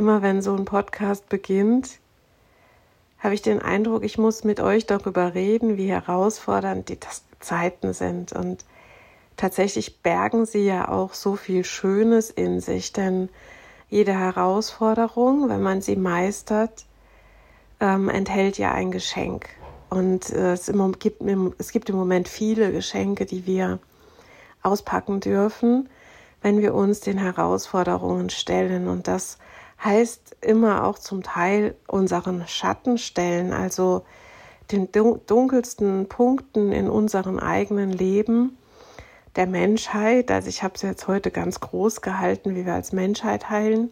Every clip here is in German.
Immer wenn so ein Podcast beginnt, habe ich den Eindruck, ich muss mit euch darüber reden, wie herausfordernd die Zeiten sind. Und tatsächlich bergen sie ja auch so viel Schönes in sich, denn jede Herausforderung, wenn man sie meistert, ähm, enthält ja ein Geschenk. Und äh, es, gibt, es gibt im Moment viele Geschenke, die wir auspacken dürfen, wenn wir uns den Herausforderungen stellen. Und das heißt immer auch zum Teil unseren Schatten stellen, also den dunkelsten Punkten in unserem eigenen Leben der Menschheit. Also ich habe es jetzt heute ganz groß gehalten, wie wir als Menschheit heilen.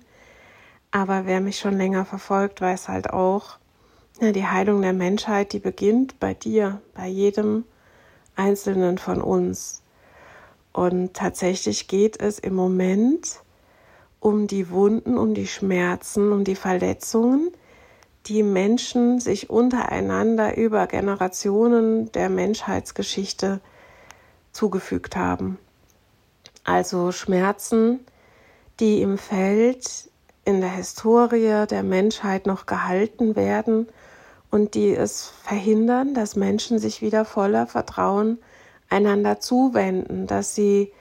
Aber wer mich schon länger verfolgt, weiß halt auch, ja, die Heilung der Menschheit, die beginnt bei dir, bei jedem Einzelnen von uns. Und tatsächlich geht es im Moment um die Wunden, um die Schmerzen, um die Verletzungen, die Menschen sich untereinander über Generationen der Menschheitsgeschichte zugefügt haben. Also Schmerzen, die im Feld in der Historie der Menschheit noch gehalten werden und die es verhindern, dass Menschen sich wieder voller Vertrauen einander zuwenden, dass sie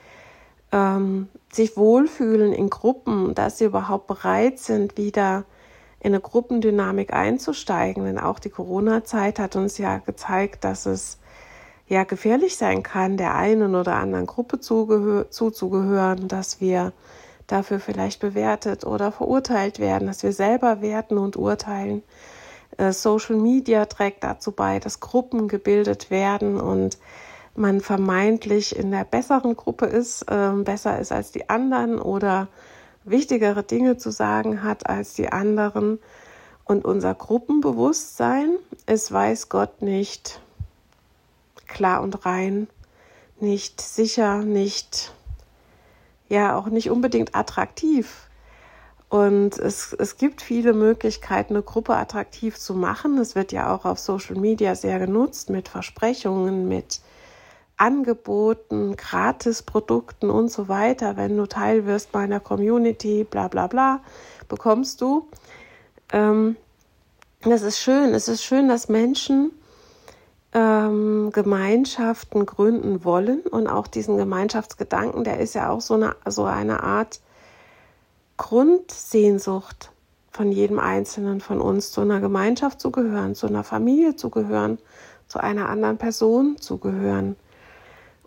ähm, sich wohlfühlen in Gruppen, dass sie überhaupt bereit sind, wieder in eine Gruppendynamik einzusteigen. Denn auch die Corona-Zeit hat uns ja gezeigt, dass es ja gefährlich sein kann, der einen oder anderen Gruppe zuzugehören, dass wir dafür vielleicht bewertet oder verurteilt werden, dass wir selber werten und urteilen. Äh, Social Media trägt dazu bei, dass Gruppen gebildet werden und man vermeintlich in der besseren Gruppe ist, äh, besser ist als die anderen oder wichtigere Dinge zu sagen hat als die anderen. Und unser Gruppenbewusstsein ist, weiß Gott, nicht klar und rein, nicht sicher, nicht, ja, auch nicht unbedingt attraktiv. Und es, es gibt viele Möglichkeiten, eine Gruppe attraktiv zu machen. Es wird ja auch auf Social Media sehr genutzt mit Versprechungen, mit Angeboten, Gratisprodukten und so weiter, wenn du Teil wirst meiner Community, bla bla bla, bekommst du. Ähm, das ist schön. Es ist schön, dass Menschen ähm, Gemeinschaften gründen wollen und auch diesen Gemeinschaftsgedanken, der ist ja auch so eine, so eine Art Grundsehnsucht von jedem Einzelnen von uns, zu einer Gemeinschaft zu gehören, zu einer Familie zu gehören, zu einer anderen Person zu gehören.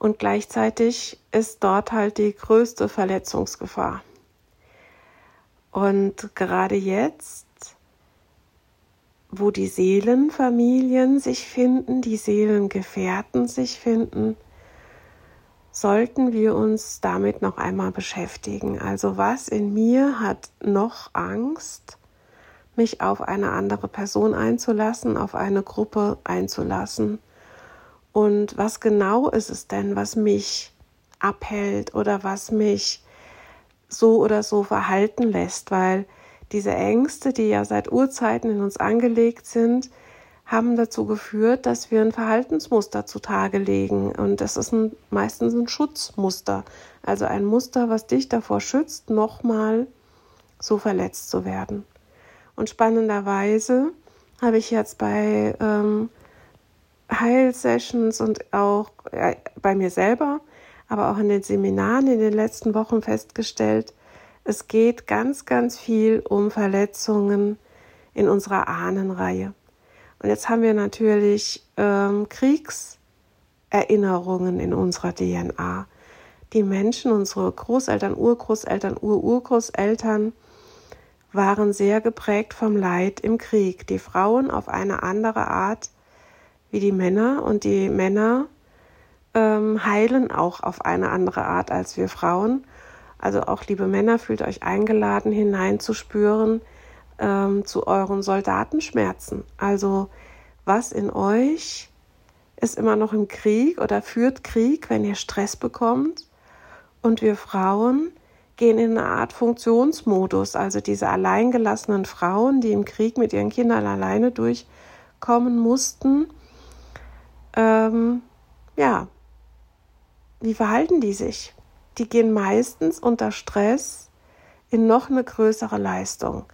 Und gleichzeitig ist dort halt die größte Verletzungsgefahr. Und gerade jetzt, wo die Seelenfamilien sich finden, die Seelengefährten sich finden, sollten wir uns damit noch einmal beschäftigen. Also was in mir hat noch Angst, mich auf eine andere Person einzulassen, auf eine Gruppe einzulassen? Und was genau ist es denn, was mich abhält oder was mich so oder so verhalten lässt? Weil diese Ängste, die ja seit Urzeiten in uns angelegt sind, haben dazu geführt, dass wir ein Verhaltensmuster zutage legen. Und das ist ein, meistens ein Schutzmuster. Also ein Muster, was dich davor schützt, nochmal so verletzt zu werden. Und spannenderweise habe ich jetzt bei ähm, Heilsessions und auch bei mir selber, aber auch in den Seminaren in den letzten Wochen festgestellt, es geht ganz, ganz viel um Verletzungen in unserer Ahnenreihe. Und jetzt haben wir natürlich ähm, Kriegserinnerungen in unserer DNA. Die Menschen, unsere Großeltern, Urgroßeltern, Ururgroßeltern, waren sehr geprägt vom Leid im Krieg. Die Frauen auf eine andere Art wie die Männer und die Männer ähm, heilen auch auf eine andere Art als wir Frauen. Also auch liebe Männer, fühlt euch eingeladen, hineinzuspüren ähm, zu euren Soldatenschmerzen. Also was in euch ist immer noch im Krieg oder führt Krieg, wenn ihr Stress bekommt. Und wir Frauen gehen in eine Art Funktionsmodus. Also diese alleingelassenen Frauen, die im Krieg mit ihren Kindern alleine durchkommen mussten, ähm, ja, wie verhalten die sich? Die gehen meistens unter Stress in noch eine größere Leistung.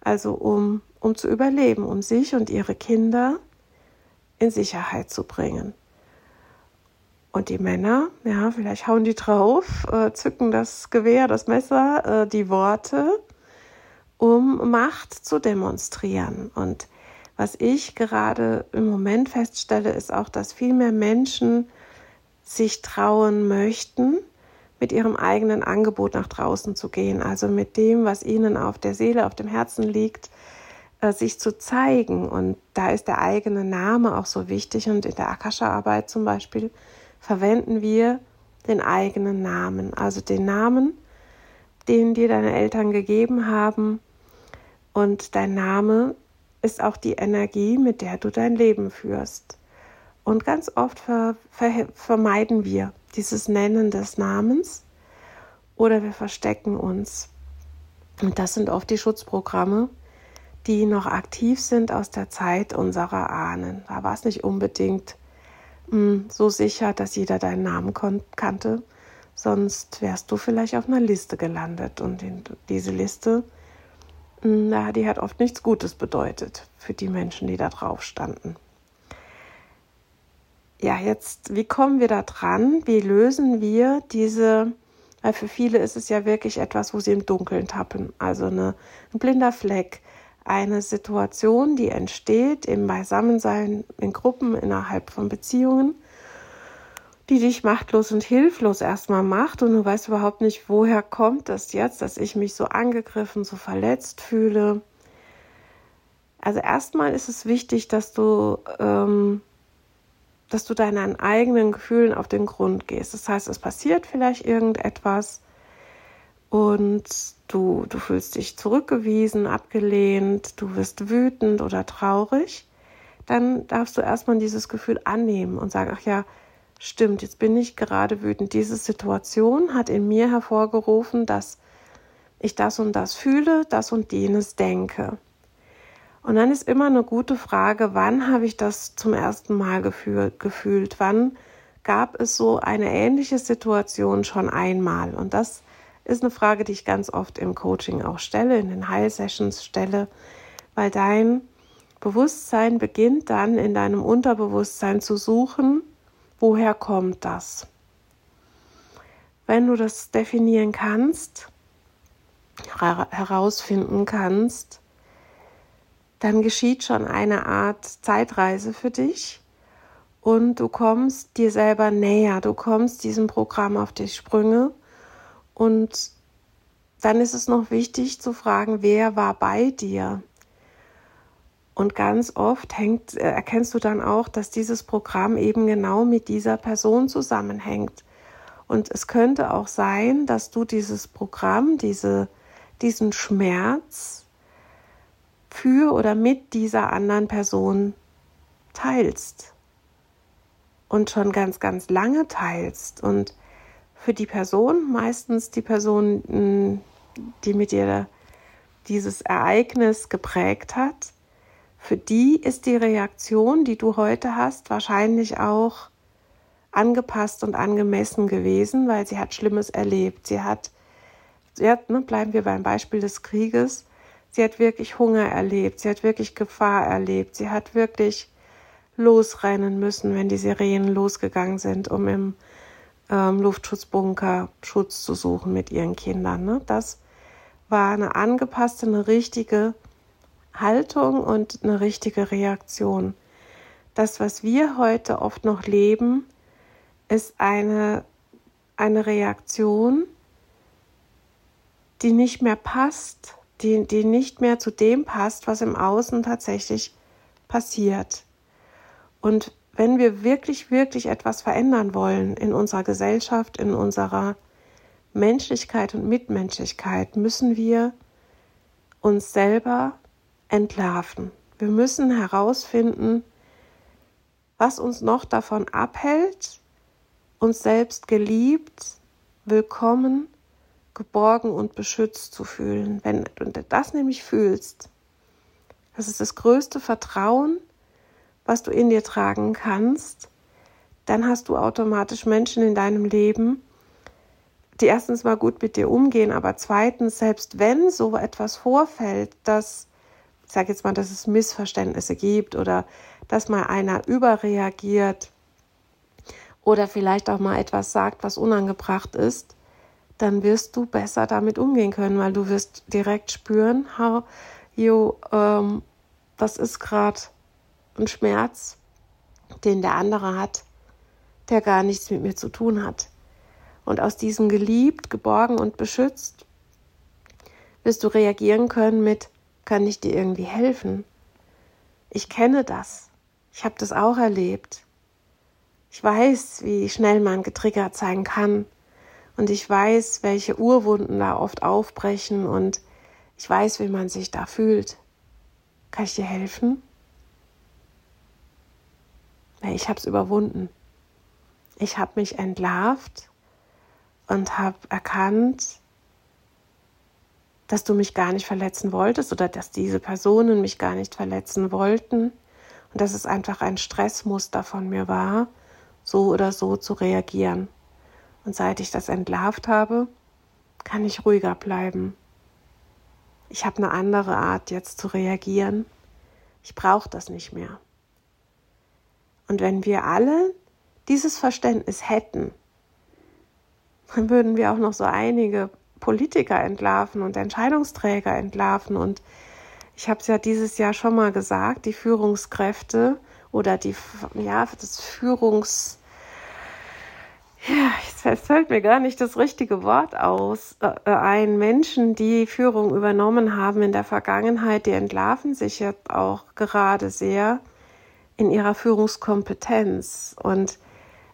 Also um, um zu überleben, um sich und ihre Kinder in Sicherheit zu bringen. Und die Männer, ja, vielleicht hauen die drauf, äh, zücken das Gewehr, das Messer, äh, die Worte, um Macht zu demonstrieren. Und was ich gerade im Moment feststelle, ist auch, dass viel mehr Menschen sich trauen möchten, mit ihrem eigenen Angebot nach draußen zu gehen, also mit dem, was ihnen auf der Seele, auf dem Herzen liegt, äh, sich zu zeigen. Und da ist der eigene Name auch so wichtig. Und in der Akasha-Arbeit zum Beispiel verwenden wir den eigenen Namen, also den Namen, den dir deine Eltern gegeben haben. Und dein Name ist auch die Energie, mit der du dein Leben führst. Und ganz oft ver ver vermeiden wir dieses Nennen des Namens oder wir verstecken uns. Und das sind oft die Schutzprogramme, die noch aktiv sind aus der Zeit unserer Ahnen. Da war es nicht unbedingt hm, so sicher, dass jeder deinen Namen kannte. Sonst wärst du vielleicht auf einer Liste gelandet. Und diese Liste, na, die hat oft nichts Gutes bedeutet für die Menschen, die da drauf standen. Ja, jetzt, wie kommen wir da dran? Wie lösen wir diese, weil für viele ist es ja wirklich etwas, wo sie im Dunkeln tappen. Also eine, ein blinder Fleck, eine Situation, die entsteht im Beisammensein in Gruppen innerhalb von Beziehungen, die dich machtlos und hilflos erstmal macht und du weißt überhaupt nicht, woher kommt das jetzt, dass ich mich so angegriffen, so verletzt fühle. Also erstmal ist es wichtig, dass du, ähm, dass du deinen eigenen Gefühlen auf den Grund gehst. Das heißt, es passiert vielleicht irgendetwas und du, du fühlst dich zurückgewiesen, abgelehnt, du wirst wütend oder traurig, dann darfst du erstmal dieses Gefühl annehmen und sagen, ach ja, stimmt, jetzt bin ich gerade wütend. Diese Situation hat in mir hervorgerufen, dass ich das und das fühle, das und jenes denke. Und dann ist immer eine gute Frage, wann habe ich das zum ersten Mal gefühlt? Wann gab es so eine ähnliche Situation schon einmal? Und das ist eine Frage, die ich ganz oft im Coaching auch stelle, in den Heilsessions stelle, weil dein Bewusstsein beginnt dann in deinem Unterbewusstsein zu suchen, woher kommt das? Wenn du das definieren kannst, herausfinden kannst, dann geschieht schon eine Art Zeitreise für dich und du kommst dir selber näher, du kommst diesem Programm auf die Sprünge und dann ist es noch wichtig zu fragen, wer war bei dir? Und ganz oft hängt, äh, erkennst du dann auch, dass dieses Programm eben genau mit dieser Person zusammenhängt. Und es könnte auch sein, dass du dieses Programm, diese, diesen Schmerz für oder mit dieser anderen Person teilst. Und schon ganz, ganz lange teilst. Und für die Person, meistens die Person, hm, die mit dir dieses Ereignis geprägt hat, für die ist die Reaktion, die du heute hast, wahrscheinlich auch angepasst und angemessen gewesen, weil sie hat Schlimmes erlebt. Sie hat, sie hat ne, bleiben wir beim Beispiel des Krieges, Sie hat wirklich Hunger erlebt, sie hat wirklich Gefahr erlebt, sie hat wirklich losrennen müssen, wenn die Sirenen losgegangen sind, um im ähm, Luftschutzbunker Schutz zu suchen mit ihren Kindern. Ne? Das war eine angepasste, eine richtige Haltung und eine richtige Reaktion. Das, was wir heute oft noch leben, ist eine, eine Reaktion, die nicht mehr passt, die, die nicht mehr zu dem passt, was im Außen tatsächlich passiert. Und wenn wir wirklich, wirklich etwas verändern wollen in unserer Gesellschaft, in unserer Menschlichkeit und Mitmenschlichkeit, müssen wir uns selber entlarven. Wir müssen herausfinden, was uns noch davon abhält, uns selbst geliebt, willkommen, geborgen und beschützt zu fühlen. Wenn du das nämlich fühlst, das ist das größte Vertrauen, was du in dir tragen kannst, dann hast du automatisch Menschen in deinem Leben, die erstens mal gut mit dir umgehen, aber zweitens, selbst wenn so etwas vorfällt, dass, ich sage jetzt mal, dass es Missverständnisse gibt oder dass mal einer überreagiert oder vielleicht auch mal etwas sagt, was unangebracht ist, dann wirst du besser damit umgehen können, weil du wirst direkt spüren, how, yo, ähm, das ist gerade ein Schmerz, den der andere hat, der gar nichts mit mir zu tun hat. Und aus diesem geliebt, geborgen und beschützt wirst du reagieren können mit, kann ich dir irgendwie helfen? Ich kenne das. Ich habe das auch erlebt. Ich weiß, wie schnell man getriggert sein kann. Und ich weiß, welche Urwunden da oft aufbrechen und ich weiß, wie man sich da fühlt. Kann ich dir helfen? Ich habe es überwunden. Ich habe mich entlarvt und habe erkannt, dass du mich gar nicht verletzen wolltest oder dass diese Personen mich gar nicht verletzen wollten und dass es einfach ein Stressmuster von mir war, so oder so zu reagieren. Und seit ich das entlarvt habe, kann ich ruhiger bleiben. Ich habe eine andere Art jetzt zu reagieren. Ich brauche das nicht mehr. Und wenn wir alle dieses Verständnis hätten, dann würden wir auch noch so einige Politiker entlarven und Entscheidungsträger entlarven. Und ich habe es ja dieses Jahr schon mal gesagt, die Führungskräfte oder die, ja, das Führungs, ja, es fällt mir gar nicht das richtige Wort aus, äh, ein. Menschen, die Führung übernommen haben in der Vergangenheit, die entlarven sich jetzt auch gerade sehr in ihrer Führungskompetenz. Und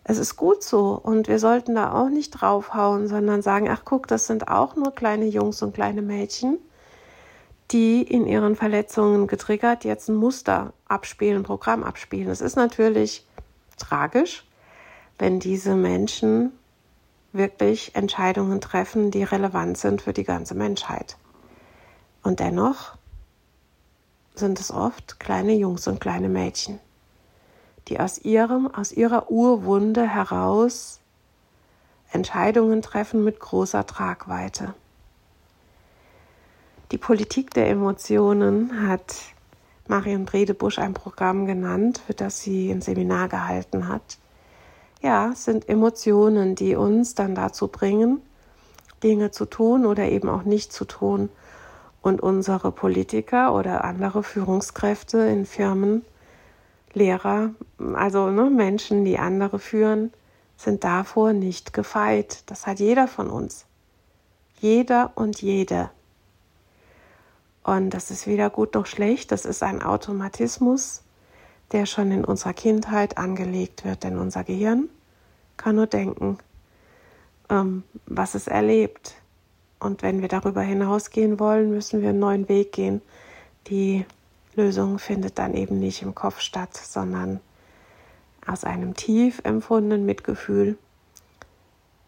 es ist gut so. Und wir sollten da auch nicht draufhauen, sondern sagen, ach guck, das sind auch nur kleine Jungs und kleine Mädchen, die in ihren Verletzungen getriggert jetzt ein Muster abspielen, ein Programm abspielen. Es ist natürlich tragisch, wenn diese Menschen wirklich Entscheidungen treffen, die relevant sind für die ganze Menschheit. Und dennoch sind es oft kleine Jungs und kleine Mädchen die aus ihrem, aus ihrer Urwunde heraus Entscheidungen treffen mit großer Tragweite. Die Politik der Emotionen hat Marion Bredebusch ein Programm genannt, für das sie ein Seminar gehalten hat. Ja, sind Emotionen, die uns dann dazu bringen, Dinge zu tun oder eben auch nicht zu tun. Und unsere Politiker oder andere Führungskräfte in Firmen Lehrer, also ne, Menschen, die andere führen, sind davor nicht gefeit. Das hat jeder von uns. Jeder und jede. Und das ist weder gut noch schlecht. Das ist ein Automatismus, der schon in unserer Kindheit angelegt wird. Denn unser Gehirn kann nur denken, ähm, was es erlebt. Und wenn wir darüber hinausgehen wollen, müssen wir einen neuen Weg gehen. Die Lösung findet dann eben nicht im Kopf statt, sondern aus einem tief empfundenen Mitgefühl.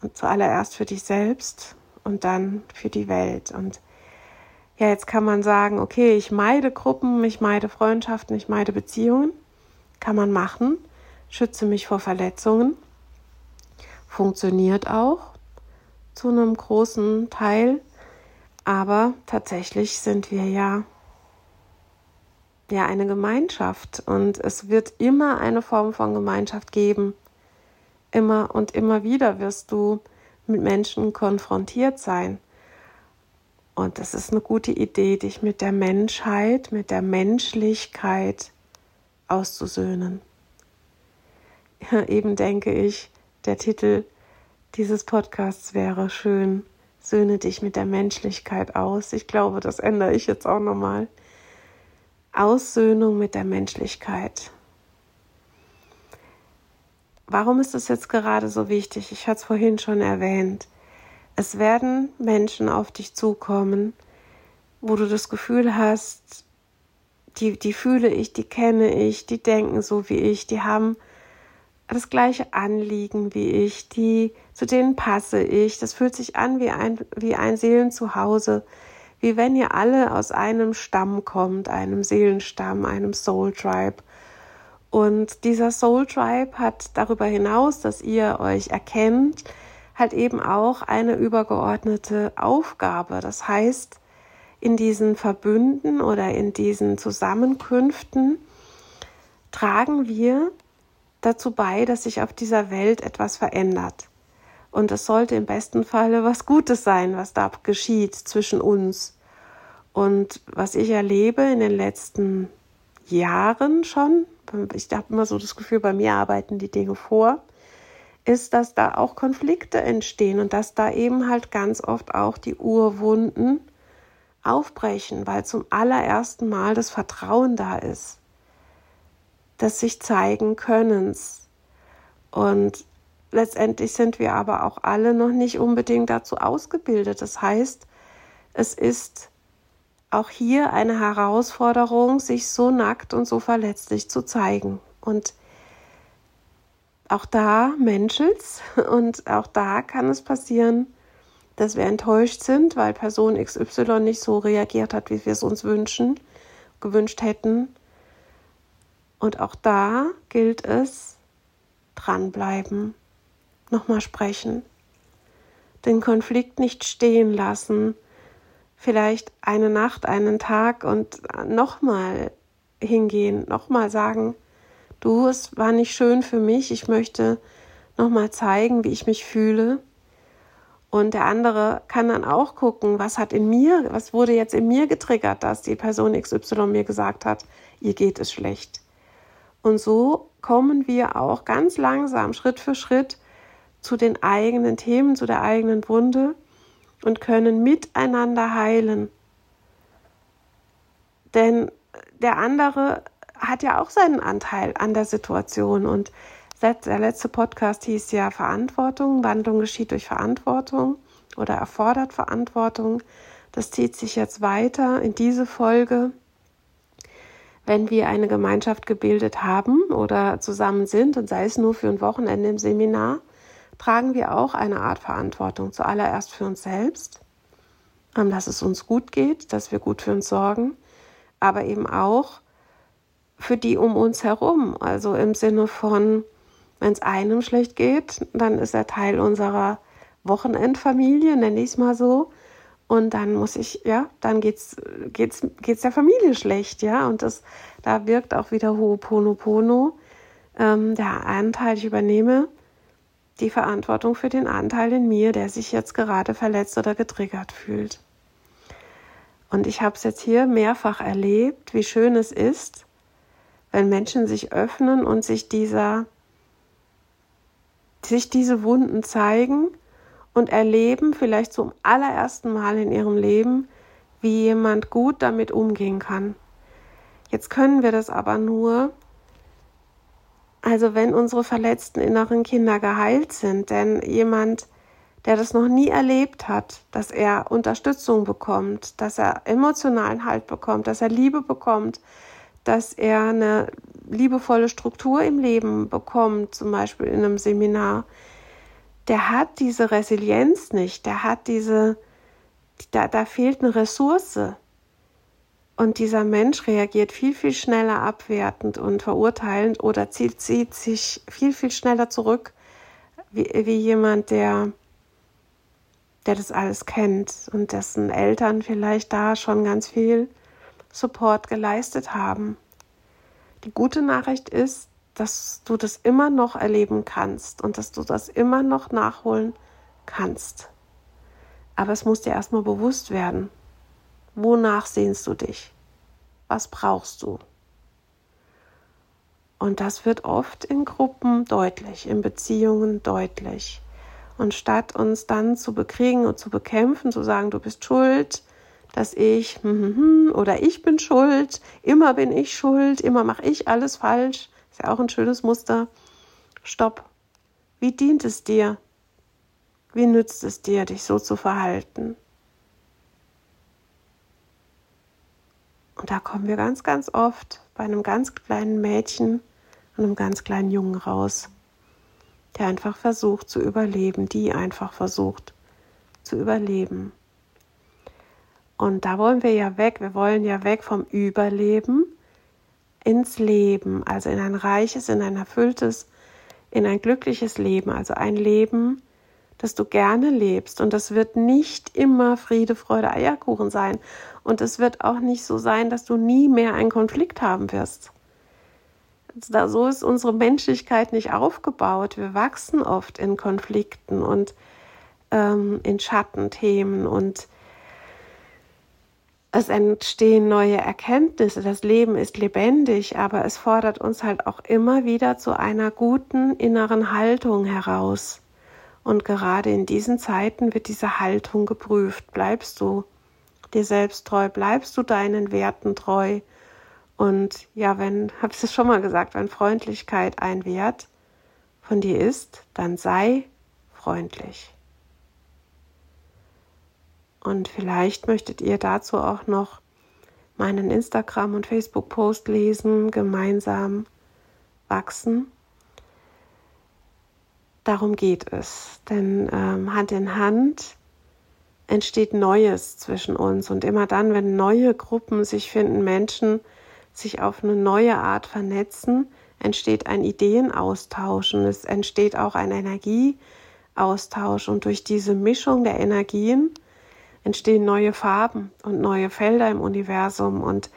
Und zuallererst für dich selbst und dann für die Welt. Und ja, jetzt kann man sagen, okay, ich meide Gruppen, ich meide Freundschaften, ich meide Beziehungen. Kann man machen. Schütze mich vor Verletzungen. Funktioniert auch zu einem großen Teil. Aber tatsächlich sind wir ja ja eine Gemeinschaft und es wird immer eine Form von Gemeinschaft geben. Immer und immer wieder wirst du mit Menschen konfrontiert sein. Und es ist eine gute Idee, dich mit der Menschheit, mit der Menschlichkeit auszusöhnen. Ja, eben denke ich, der Titel dieses Podcasts wäre schön. Söhne dich mit der Menschlichkeit aus. Ich glaube, das ändere ich jetzt auch nochmal. Aussöhnung mit der Menschlichkeit. Warum ist das jetzt gerade so wichtig? Ich hatte es vorhin schon erwähnt. Es werden Menschen auf dich zukommen, wo du das Gefühl hast, die, die fühle ich, die kenne ich, die denken so wie ich, die haben das gleiche Anliegen wie ich, die, zu denen passe ich. Das fühlt sich an wie ein, wie ein Seelenzuhause, wie wenn ihr alle aus einem Stamm kommt, einem Seelenstamm, einem Soul Tribe. Und dieser Soul Tribe hat darüber hinaus, dass ihr euch erkennt, halt eben auch eine übergeordnete Aufgabe. Das heißt, in diesen Verbünden oder in diesen Zusammenkünften tragen wir dazu bei, dass sich auf dieser Welt etwas verändert. Und es sollte im besten Falle was Gutes sein, was da geschieht zwischen uns. Und was ich erlebe in den letzten Jahren schon, ich habe immer so das Gefühl, bei mir arbeiten die Dinge vor, ist, dass da auch Konflikte entstehen und dass da eben halt ganz oft auch die Urwunden aufbrechen, weil zum allerersten Mal das Vertrauen da ist des sich zeigen Könnens. Und letztendlich sind wir aber auch alle noch nicht unbedingt dazu ausgebildet. Das heißt, es ist auch hier eine Herausforderung, sich so nackt und so verletzlich zu zeigen. Und auch da menschelt's und auch da kann es passieren, dass wir enttäuscht sind, weil Person XY nicht so reagiert hat, wie wir es uns wünschen, gewünscht hätten. Und auch da gilt es, dranbleiben, nochmal sprechen, den Konflikt nicht stehen lassen, vielleicht eine Nacht, einen Tag und nochmal hingehen, nochmal sagen, du, es war nicht schön für mich, ich möchte nochmal zeigen, wie ich mich fühle. Und der andere kann dann auch gucken, was hat in mir, was wurde jetzt in mir getriggert, dass die Person XY mir gesagt hat, ihr geht es schlecht. Und so kommen wir auch ganz langsam, Schritt für Schritt, zu den eigenen Themen, zu der eigenen Wunde und können miteinander heilen. Denn der andere hat ja auch seinen Anteil an der Situation. Und der letzte Podcast hieß ja Verantwortung. Wandlung geschieht durch Verantwortung oder erfordert Verantwortung. Das zieht sich jetzt weiter in diese Folge wenn wir eine Gemeinschaft gebildet haben oder zusammen sind und sei es nur für ein Wochenende im Seminar, tragen wir auch eine Art Verantwortung. Zuallererst für uns selbst, ähm, dass es uns gut geht, dass wir gut für uns sorgen, aber eben auch für die um uns herum. Also im Sinne von, wenn es einem schlecht geht, dann ist er Teil unserer Wochenendfamilie, nenne ich es mal so. Und dann muss ich, ja, dann geht's, geht's, geht's der Familie schlecht, ja. Und das, da wirkt auch wieder Ho'oponopono. Ähm, der Anteil, ich übernehme die Verantwortung für den Anteil in mir, der sich jetzt gerade verletzt oder getriggert fühlt. Und ich habe es jetzt hier mehrfach erlebt, wie schön es ist, wenn Menschen sich öffnen und sich dieser, sich diese Wunden zeigen und erleben vielleicht zum allerersten Mal in ihrem Leben, wie jemand gut damit umgehen kann. Jetzt können wir das aber nur, also wenn unsere verletzten inneren Kinder geheilt sind, denn jemand, der das noch nie erlebt hat, dass er Unterstützung bekommt, dass er emotionalen Halt bekommt, dass er Liebe bekommt, dass er eine liebevolle Struktur im Leben bekommt, zum Beispiel in einem Seminar, der hat diese Resilienz nicht, der hat diese, da, da fehlt eine Ressource. Und dieser Mensch reagiert viel, viel schneller abwertend und verurteilend oder zieht, zieht sich viel, viel schneller zurück, wie, wie jemand, der, der das alles kennt und dessen Eltern vielleicht da schon ganz viel Support geleistet haben. Die gute Nachricht ist, dass du das immer noch erleben kannst und dass du das immer noch nachholen kannst. Aber es muss dir erstmal bewusst werden. Wonach sehnst du dich? Was brauchst du? Und das wird oft in Gruppen deutlich, in Beziehungen deutlich. Und statt uns dann zu bekriegen und zu bekämpfen, zu sagen, du bist schuld, dass ich hm, hm, hm, oder ich bin schuld, immer bin ich schuld, immer mache ich alles falsch, ist ja auch ein schönes Muster. Stopp. Wie dient es dir? Wie nützt es dir, dich so zu verhalten? Und da kommen wir ganz, ganz oft bei einem ganz kleinen Mädchen und einem ganz kleinen Jungen raus, der einfach versucht zu überleben, die einfach versucht zu überleben. Und da wollen wir ja weg, wir wollen ja weg vom Überleben ins Leben, also in ein reiches, in ein erfülltes, in ein glückliches Leben, also ein Leben, das du gerne lebst. Und das wird nicht immer Friede, Freude, Eierkuchen sein. Und es wird auch nicht so sein, dass du nie mehr einen Konflikt haben wirst. So ist unsere Menschlichkeit nicht aufgebaut. Wir wachsen oft in Konflikten und ähm, in Schattenthemen und es entstehen neue Erkenntnisse. Das Leben ist lebendig, aber es fordert uns halt auch immer wieder zu einer guten inneren Haltung heraus. Und gerade in diesen Zeiten wird diese Haltung geprüft. Bleibst du dir selbst treu? Bleibst du deinen Werten treu? Und ja, wenn, habe ich es schon mal gesagt, wenn Freundlichkeit ein Wert von dir ist, dann sei freundlich. Und vielleicht möchtet ihr dazu auch noch meinen Instagram- und Facebook-Post lesen, gemeinsam wachsen. Darum geht es, denn ähm, Hand in Hand entsteht Neues zwischen uns. Und immer dann, wenn neue Gruppen sich finden, Menschen sich auf eine neue Art vernetzen, entsteht ein Ideenaustausch und es entsteht auch ein Energieaustausch. Und durch diese Mischung der Energien entstehen neue Farben und neue Felder im Universum. Und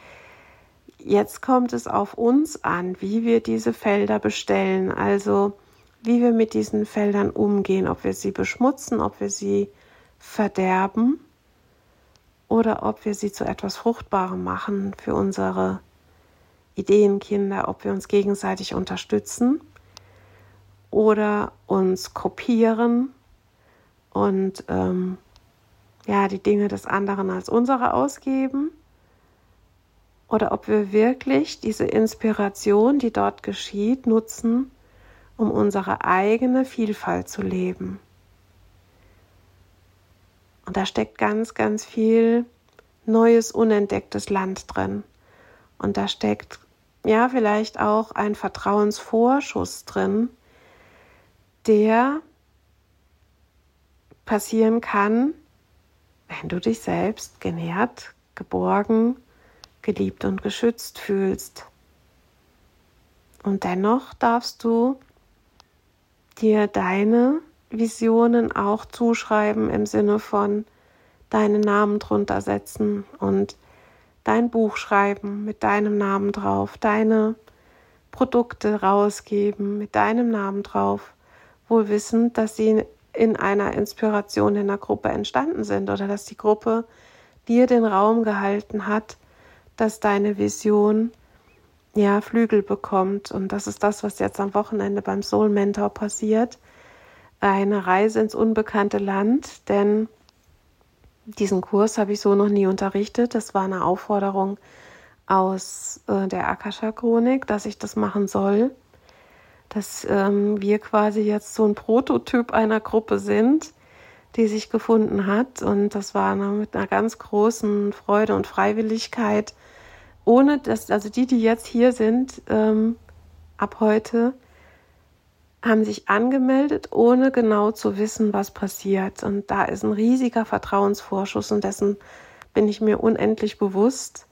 jetzt kommt es auf uns an, wie wir diese Felder bestellen, also wie wir mit diesen Feldern umgehen, ob wir sie beschmutzen, ob wir sie verderben oder ob wir sie zu etwas Fruchtbarem machen für unsere Ideenkinder, ob wir uns gegenseitig unterstützen oder uns kopieren und ähm, ja die Dinge des anderen als unsere ausgeben oder ob wir wirklich diese Inspiration, die dort geschieht, nutzen, um unsere eigene Vielfalt zu leben. Und da steckt ganz, ganz viel neues, unentdecktes Land drin. Und da steckt ja vielleicht auch ein Vertrauensvorschuss drin, der passieren kann, wenn du dich selbst genährt, geborgen, geliebt und geschützt fühlst. Und dennoch darfst du dir deine Visionen auch zuschreiben im Sinne von deinen Namen drunter setzen und dein Buch schreiben mit deinem Namen drauf, deine Produkte rausgeben mit deinem Namen drauf, wohl wissend, dass sie in einer Inspiration in der Gruppe entstanden sind oder dass die Gruppe dir den Raum gehalten hat, dass deine Vision ja, Flügel bekommt. Und das ist das, was jetzt am Wochenende beim Soul Mentor passiert. Eine Reise ins unbekannte Land, denn diesen Kurs habe ich so noch nie unterrichtet. Das war eine Aufforderung aus äh, der Akasha-Chronik, dass ich das machen soll. Dass ähm, wir quasi jetzt so ein Prototyp einer Gruppe sind, die sich gefunden hat. Und das war mit einer ganz großen Freude und Freiwilligkeit ohne dass, also die, die jetzt hier sind, ähm, ab heute, haben sich angemeldet, ohne genau zu wissen, was passiert. Und da ist ein riesiger Vertrauensvorschuss und dessen bin ich mir unendlich bewusst.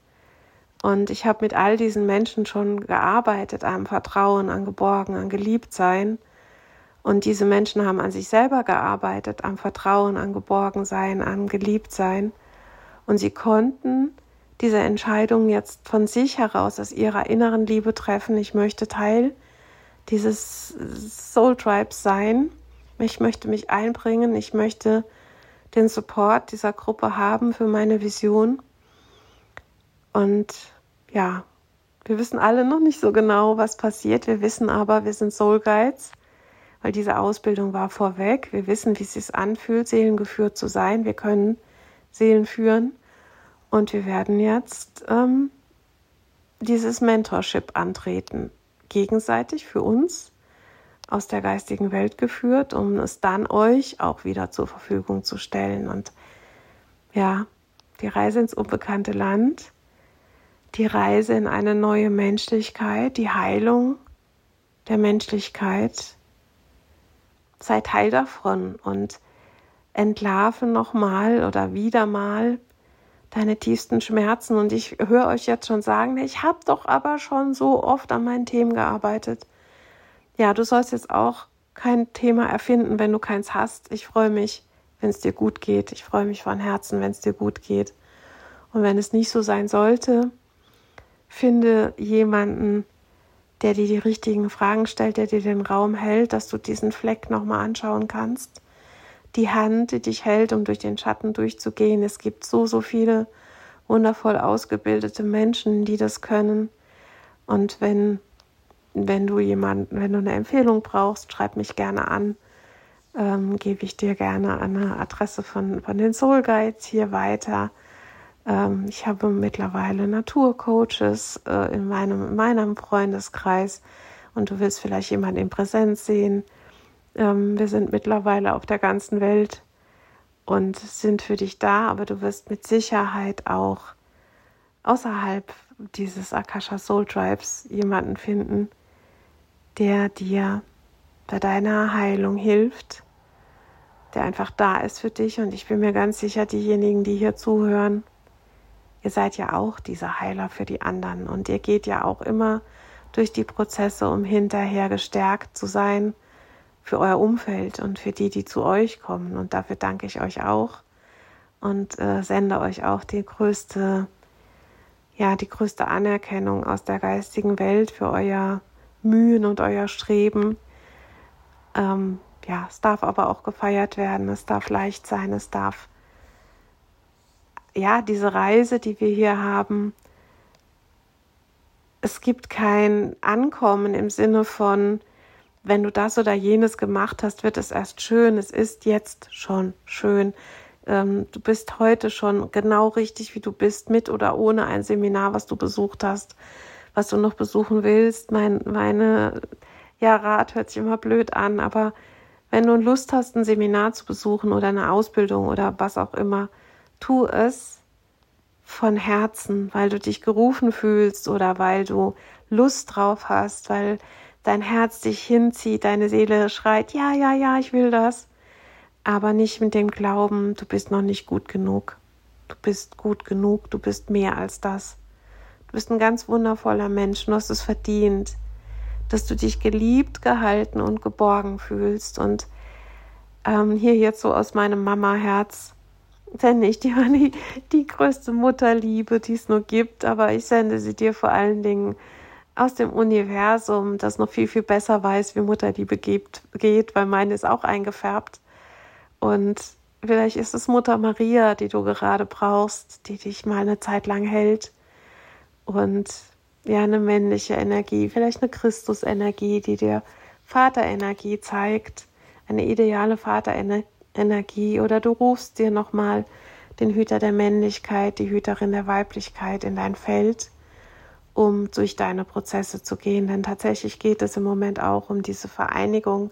Und ich habe mit all diesen Menschen schon gearbeitet, am Vertrauen, an Geborgen, an Geliebtsein. Und diese Menschen haben an sich selber gearbeitet, am Vertrauen, an Geborgensein, an Geliebtsein. Und sie konnten diese Entscheidung jetzt von sich heraus, aus ihrer inneren Liebe treffen. Ich möchte Teil dieses Soul Tribes sein. Ich möchte mich einbringen. Ich möchte den Support dieser Gruppe haben für meine Vision. Und ja, wir wissen alle noch nicht so genau, was passiert. Wir wissen aber, wir sind Soul Guides weil diese Ausbildung war vorweg. Wir wissen, wie es sich anfühlt, seelengeführt zu sein. Wir können Seelen führen und wir werden jetzt ähm, dieses Mentorship antreten, gegenseitig für uns aus der geistigen Welt geführt, um es dann euch auch wieder zur Verfügung zu stellen. Und ja, die Reise ins unbekannte Land, die Reise in eine neue Menschlichkeit, die Heilung der Menschlichkeit, sei Teil davon und entlarve nochmal oder wieder mal deine tiefsten Schmerzen. Und ich höre euch jetzt schon sagen, ich habe doch aber schon so oft an meinen Themen gearbeitet. Ja, du sollst jetzt auch kein Thema erfinden, wenn du keins hast. Ich freue mich, wenn es dir gut geht. Ich freue mich von Herzen, wenn es dir gut geht. Und wenn es nicht so sein sollte, finde jemanden, der dir die richtigen Fragen stellt, der dir den Raum hält, dass du diesen Fleck nochmal anschauen kannst. Die Hand, die dich hält, um durch den Schatten durchzugehen. Es gibt so, so viele wundervoll ausgebildete Menschen, die das können. Und wenn, wenn du jemanden, wenn du eine Empfehlung brauchst, schreib mich gerne an. Ähm, gebe ich dir gerne eine Adresse von, von den Soul Guides hier weiter. Ähm, ich habe mittlerweile Naturcoaches äh, in, meinem, in meinem Freundeskreis und du willst vielleicht jemanden in Präsenz sehen. Ähm, wir sind mittlerweile auf der ganzen Welt und sind für dich da, aber du wirst mit Sicherheit auch außerhalb dieses Akasha Soul Tribes jemanden finden, der dir bei deiner Heilung hilft, der einfach da ist für dich. Und ich bin mir ganz sicher, diejenigen, die hier zuhören, Ihr seid ja auch dieser Heiler für die anderen und ihr geht ja auch immer durch die Prozesse, um hinterher gestärkt zu sein für euer Umfeld und für die, die zu euch kommen. Und dafür danke ich euch auch und äh, sende euch auch die größte, ja, die größte Anerkennung aus der geistigen Welt für euer Mühen und euer Streben. Ähm, ja, es darf aber auch gefeiert werden, es darf leicht sein, es darf ja, diese Reise, die wir hier haben, es gibt kein Ankommen im Sinne von, wenn du das oder jenes gemacht hast, wird es erst schön. Es ist jetzt schon schön. Ähm, du bist heute schon genau richtig, wie du bist, mit oder ohne ein Seminar, was du besucht hast, was du noch besuchen willst. Mein, meine, ja, Rat hört sich immer blöd an, aber wenn du Lust hast, ein Seminar zu besuchen oder eine Ausbildung oder was auch immer, tu es von Herzen, weil du dich gerufen fühlst oder weil du Lust drauf hast, weil dein Herz dich hinzieht, deine Seele schreit, ja, ja, ja, ich will das, aber nicht mit dem Glauben, du bist noch nicht gut genug. Du bist gut genug, du bist mehr als das. Du bist ein ganz wundervoller Mensch, du hast es verdient, dass du dich geliebt, gehalten und geborgen fühlst. Und ähm, hier jetzt so aus meinem Mama-Herz sende ich dir die, die größte Mutterliebe, die es nur gibt, aber ich sende sie dir vor allen Dingen aus dem Universum, das noch viel, viel besser weiß, wie Mutterliebe geht, geht, weil meine ist auch eingefärbt. Und vielleicht ist es Mutter Maria, die du gerade brauchst, die dich mal eine Zeit lang hält. Und ja, eine männliche Energie, vielleicht eine Christusenergie, die dir Vaterenergie zeigt, eine ideale Vaterenergie Energie oder du rufst dir nochmal den Hüter der Männlichkeit, die Hüterin der Weiblichkeit in dein Feld, um durch deine Prozesse zu gehen. Denn tatsächlich geht es im Moment auch um diese Vereinigung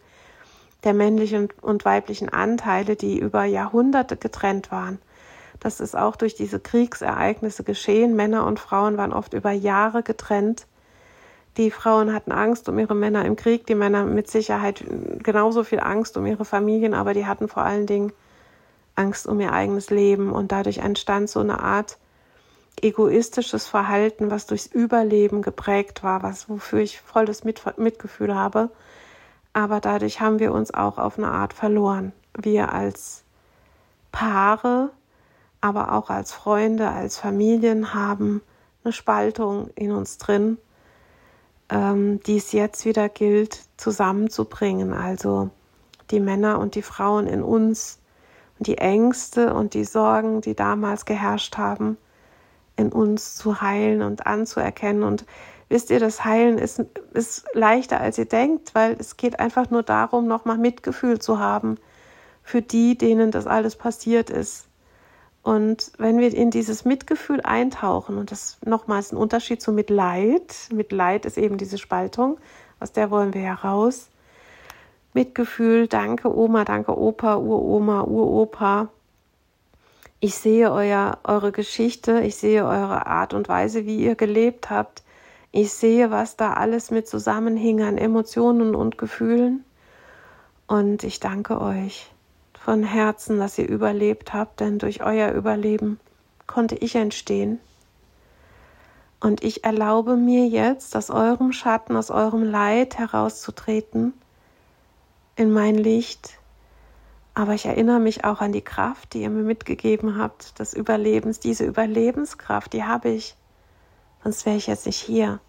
der männlichen und weiblichen Anteile, die über Jahrhunderte getrennt waren. Das ist auch durch diese Kriegsereignisse geschehen. Männer und Frauen waren oft über Jahre getrennt die Frauen hatten Angst um ihre Männer im Krieg, die Männer mit Sicherheit genauso viel Angst um ihre Familien, aber die hatten vor allen Dingen Angst um ihr eigenes Leben und dadurch entstand so eine Art egoistisches Verhalten, was durchs Überleben geprägt war, was wofür ich volles Mit Mitgefühl habe. aber dadurch haben wir uns auch auf eine Art verloren. Wir als Paare, aber auch als Freunde, als Familien haben eine Spaltung in uns drin, ähm, die es jetzt wieder gilt zusammenzubringen. Also die Männer und die Frauen in uns und die Ängste und die Sorgen, die damals geherrscht haben, in uns zu heilen und anzuerkennen. Und wisst ihr, das Heilen ist, ist leichter, als ihr denkt, weil es geht einfach nur darum, nochmal Mitgefühl zu haben für die, denen das alles passiert ist. Und wenn wir in dieses Mitgefühl eintauchen, und das nochmals ein Unterschied zu Mitleid, Mitleid ist eben diese Spaltung, aus der wollen wir heraus. Mitgefühl, danke Oma, danke Opa, Uroma, Uropa. Ich sehe euer, eure Geschichte, ich sehe eure Art und Weise, wie ihr gelebt habt. Ich sehe, was da alles mit zusammenhing an Emotionen und Gefühlen. Und ich danke euch von Herzen, dass ihr überlebt habt, denn durch euer Überleben konnte ich entstehen. Und ich erlaube mir jetzt, aus eurem Schatten, aus eurem Leid herauszutreten in mein Licht. Aber ich erinnere mich auch an die Kraft, die ihr mir mitgegeben habt, des Überlebens. Diese Überlebenskraft, die habe ich. Sonst wäre ich jetzt nicht hier.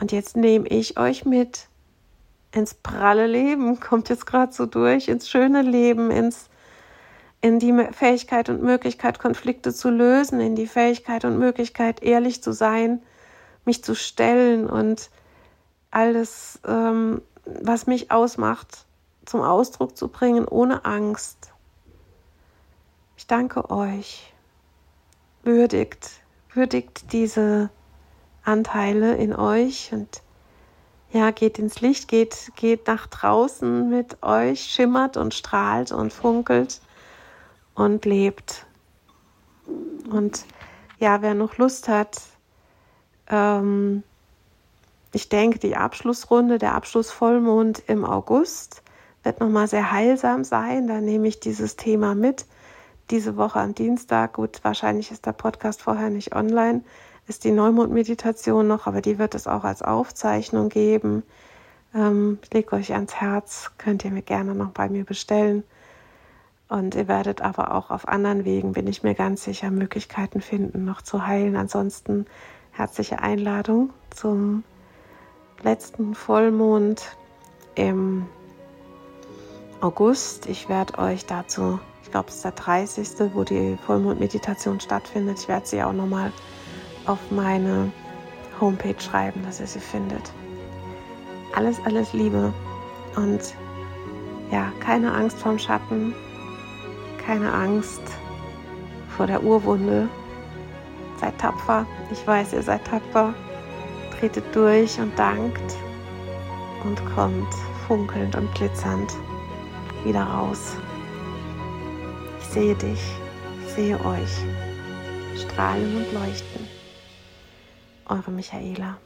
Und jetzt nehme ich euch mit ins pralle Leben, kommt jetzt gerade so durch, ins schöne Leben, ins in die Fähigkeit und Möglichkeit, Konflikte zu lösen, in die Fähigkeit und Möglichkeit, ehrlich zu sein, mich zu stellen und alles, ähm, was mich ausmacht, zum Ausdruck zu bringen, ohne Angst. Ich danke euch. Würdigt, würdigt diese Anteile in euch und ja, geht ins Licht, geht, geht nach draußen mit euch, schimmert und strahlt und funkelt und lebt. Und ja, wer noch Lust hat, ähm, ich denke, die Abschlussrunde, der Abschlussvollmond im August wird nochmal sehr heilsam sein. Da nehme ich dieses Thema mit. Diese Woche am Dienstag, gut, wahrscheinlich ist der Podcast vorher nicht online, ist die Neumond-Meditation noch, aber die wird es auch als Aufzeichnung geben. Ähm, ich lege euch ans Herz, könnt ihr mir gerne noch bei mir bestellen. Und ihr werdet aber auch auf anderen Wegen, bin ich mir ganz sicher, Möglichkeiten finden, noch zu heilen. Ansonsten herzliche Einladung zum letzten Vollmond im August. Ich werde euch dazu, ich glaube, es ist der 30., wo die Vollmondmeditation stattfindet. Ich werde sie auch nochmal auf meine Homepage schreiben, dass ihr sie findet. Alles, alles Liebe und ja, keine Angst vorm Schatten, keine Angst vor der Urwunde. Seid tapfer. Ich weiß, ihr seid tapfer. Tretet durch und dankt und kommt funkelnd und glitzernd wieder raus. Ich sehe dich, ich sehe euch strahlen und leuchten. Eure Michaela.